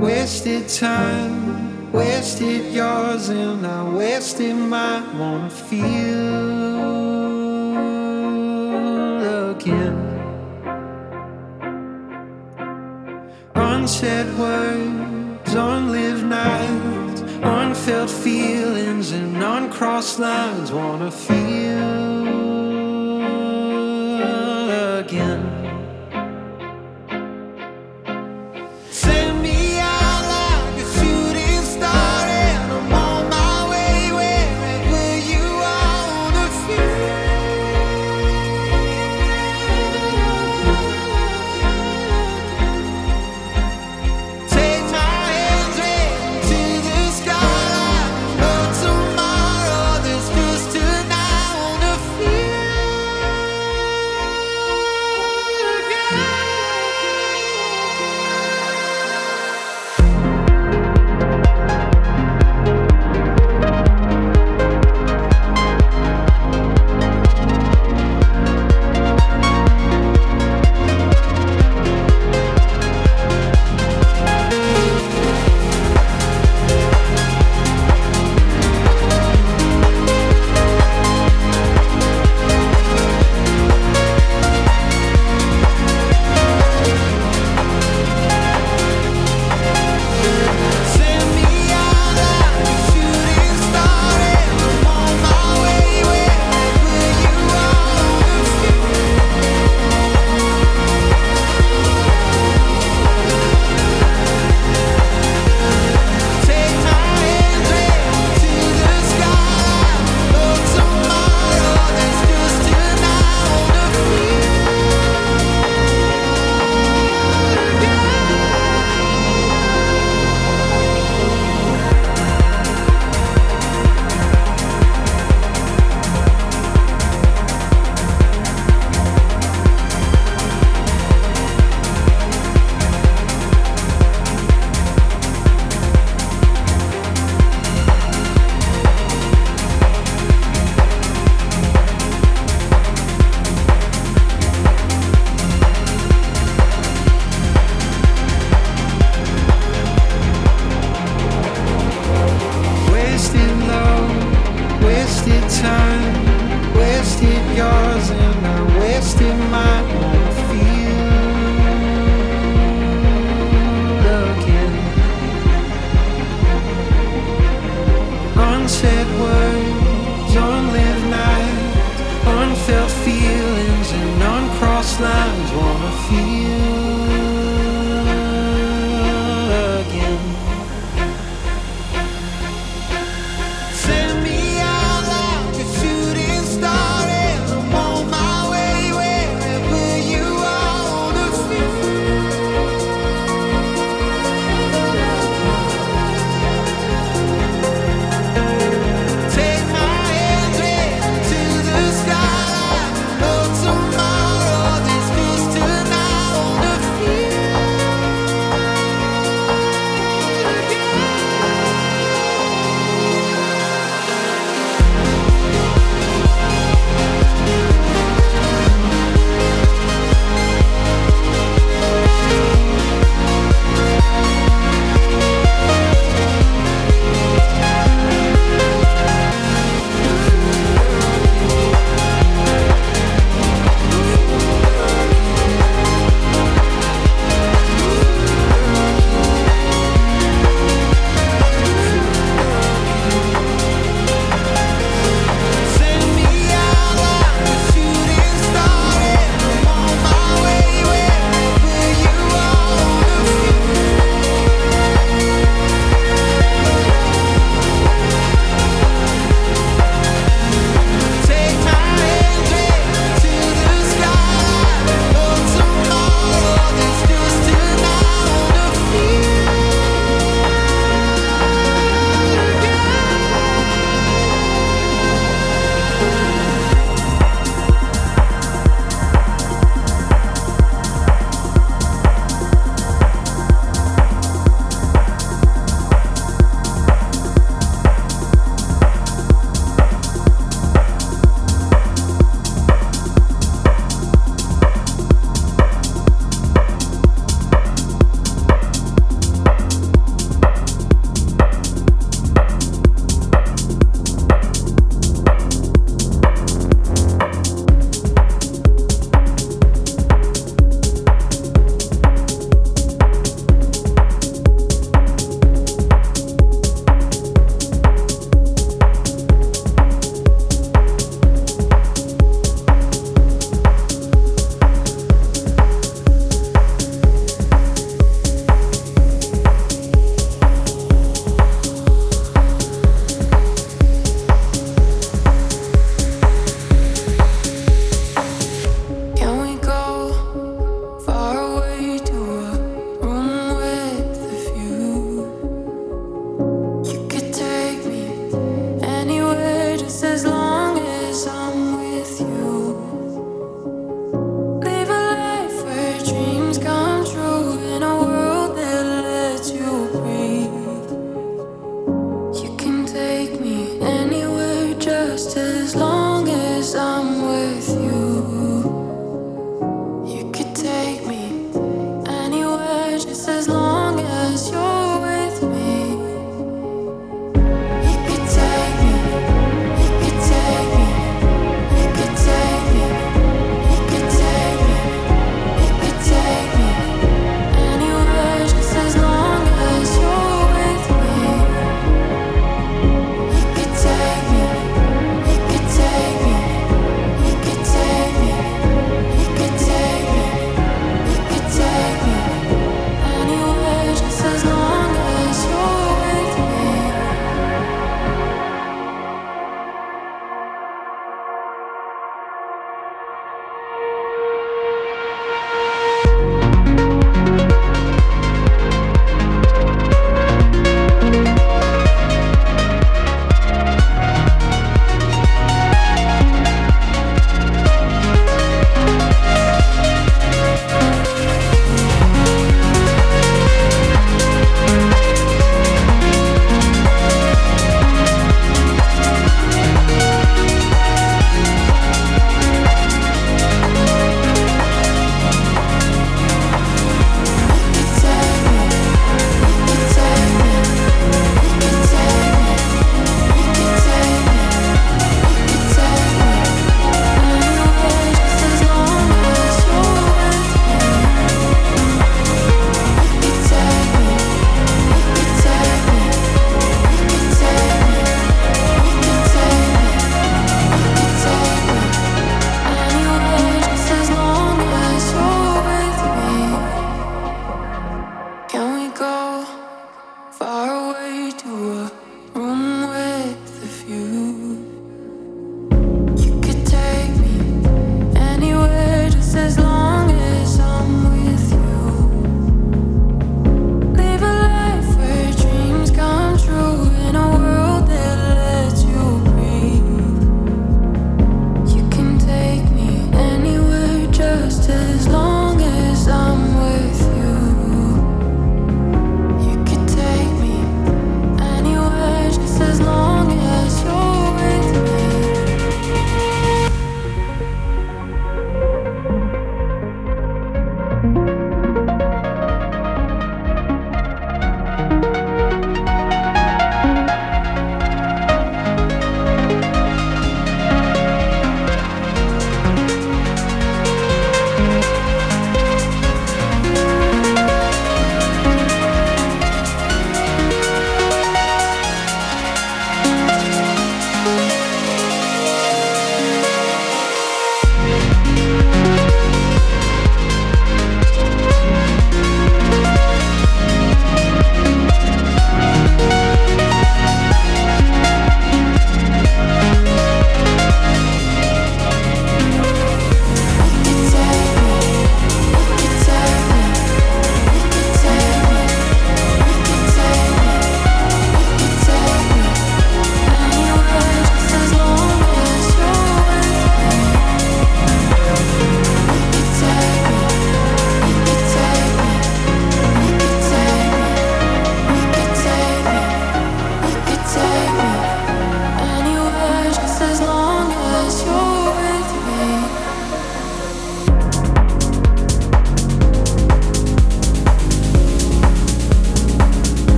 wasted time, wasted yours, and I wasted mine. Wanna feel again. Unsaid words, unlived nights, unfelt feelings, and uncrossed lines. Wanna feel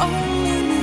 only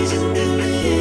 always in the middle.